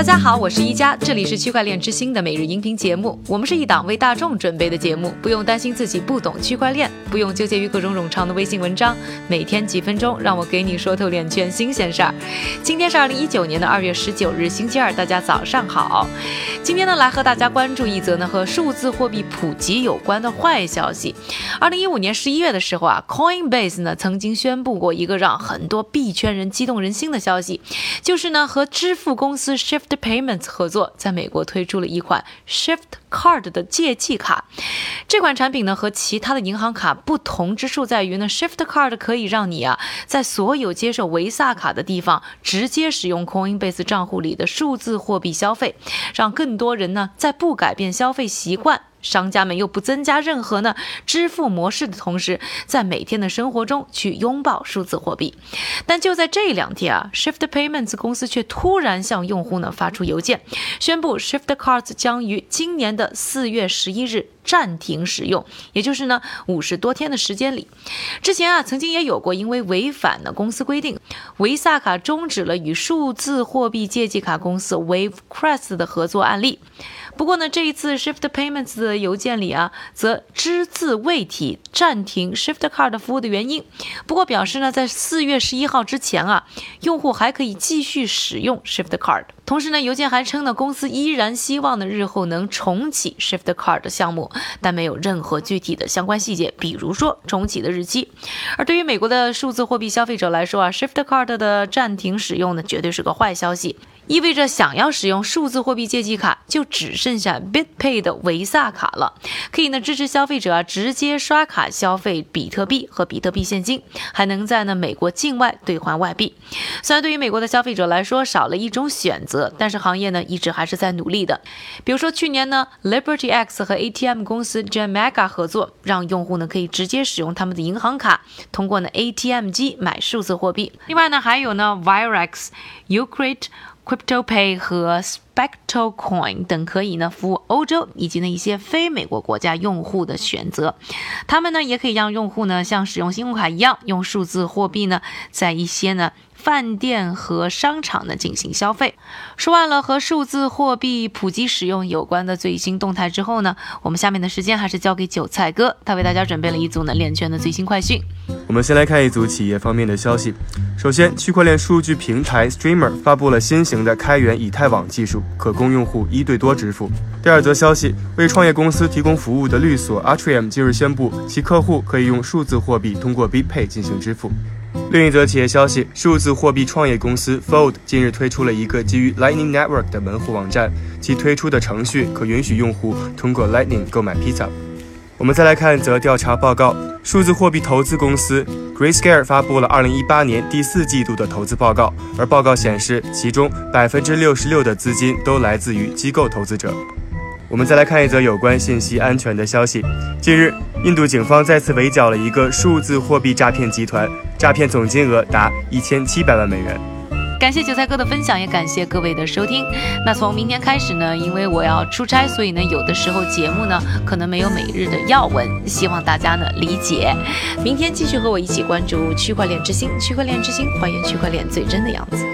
大家好，我是一加，这里是区块链之星的每日音频节目。我们是一档为大众准备的节目，不用担心自己不懂区块链，不用纠结于各种冗长的微信文章，每天几分钟，让我给你说透链圈新鲜事儿。今天是二零一九年的二月十九日，星期二，大家早上好。今天呢，来和大家关注一则呢和数字货币普及有关的坏消息。二零一五年十一月的时候啊，Coinbase 呢曾经宣布过一个让很多币圈人激动人心的消息，就是呢和支付公司 Shift Payments 合作，在美国推出了一款 Shift Card 的借记卡。这款产品呢和其他的银行卡不同之处在于呢，Shift Card 可以让你啊在所有接受维萨卡的地方直接使用 Coinbase 账户里的数字货币消费，让更多人呢在不改变消费习惯。商家们又不增加任何呢支付模式的同时，在每天的生活中去拥抱数字货币。但就在这两天啊，Shift Payments 公司却突然向用户呢发出邮件，宣布 Shift Cards 将于今年的四月十一日暂停使用，也就是呢五十多天的时间里。之前啊，曾经也有过因为违反了公司规定，维萨卡终止了与数字货币借记卡公司 Wavecrest 的合作案例。不过呢，这一次 Shift Payments 的邮件里啊，则只字未提暂停 Shift Card 服务的原因。不过表示呢，在四月十一号之前啊，用户还可以继续使用 Shift Card。同时呢，邮件还称呢，公司依然希望呢，日后能重启 Shift Card 的项目，但没有任何具体的相关细节，比如说重启的日期。而对于美国的数字货币消费者来说啊，Shift Card 的暂停使用呢，绝对是个坏消息。意味着想要使用数字货币借记卡，就只剩下 BitPay 的维萨卡了。可以呢支持消费者啊直接刷卡消费比特币和比特币现金，还能在呢美国境外兑换外币。虽然对于美国的消费者来说少了一种选择，但是行业呢一直还是在努力的。比如说去年呢 Liberty X 和 ATM 公司 Jamega 合作，让用户呢可以直接使用他们的银行卡，通过呢 ATM 机买数字货币。另外呢还有呢 Virex、Ucrit。CryptoPay 和 SpectroCoin 等可以呢服务欧洲以及呢一些非美国国家用户的选择，他们呢也可以让用户呢像使用信用卡一样，用数字货币呢在一些呢饭店和商场呢进行消费。说完了和数字货币普及使用有关的最新动态之后呢，我们下面的时间还是交给韭菜哥，他为大家准备了一组呢链圈的最新快讯。我们先来看一组企业方面的消息。首先，区块链数据平台 Streamer 发布了新型的开源以太网技术，可供用户一对多支付。第二则消息，为创业公司提供服务的律所 Atrium 今日宣布，其客户可以用数字货币通过 BPay 进行支付。另一则企业消息，数字货币创业公司 Fold 近日推出了一个基于 Lightning Network 的门户网站，其推出的程序可允许用户通过 Lightning 购买披萨。我们再来看一则调查报告。数字货币投资公司 Grayscale 发布了2018年第四季度的投资报告，而报告显示，其中66%的资金都来自于机构投资者。我们再来看一则有关信息安全的消息。近日，印度警方再次围剿了一个数字货币诈骗集团，诈骗总金额达1700万美元。感谢韭菜哥的分享，也感谢各位的收听。那从明天开始呢，因为我要出差，所以呢，有的时候节目呢可能没有每日的要闻，希望大家呢理解。明天继续和我一起关注区块链之星，区块链之星还原区块链最真的样子。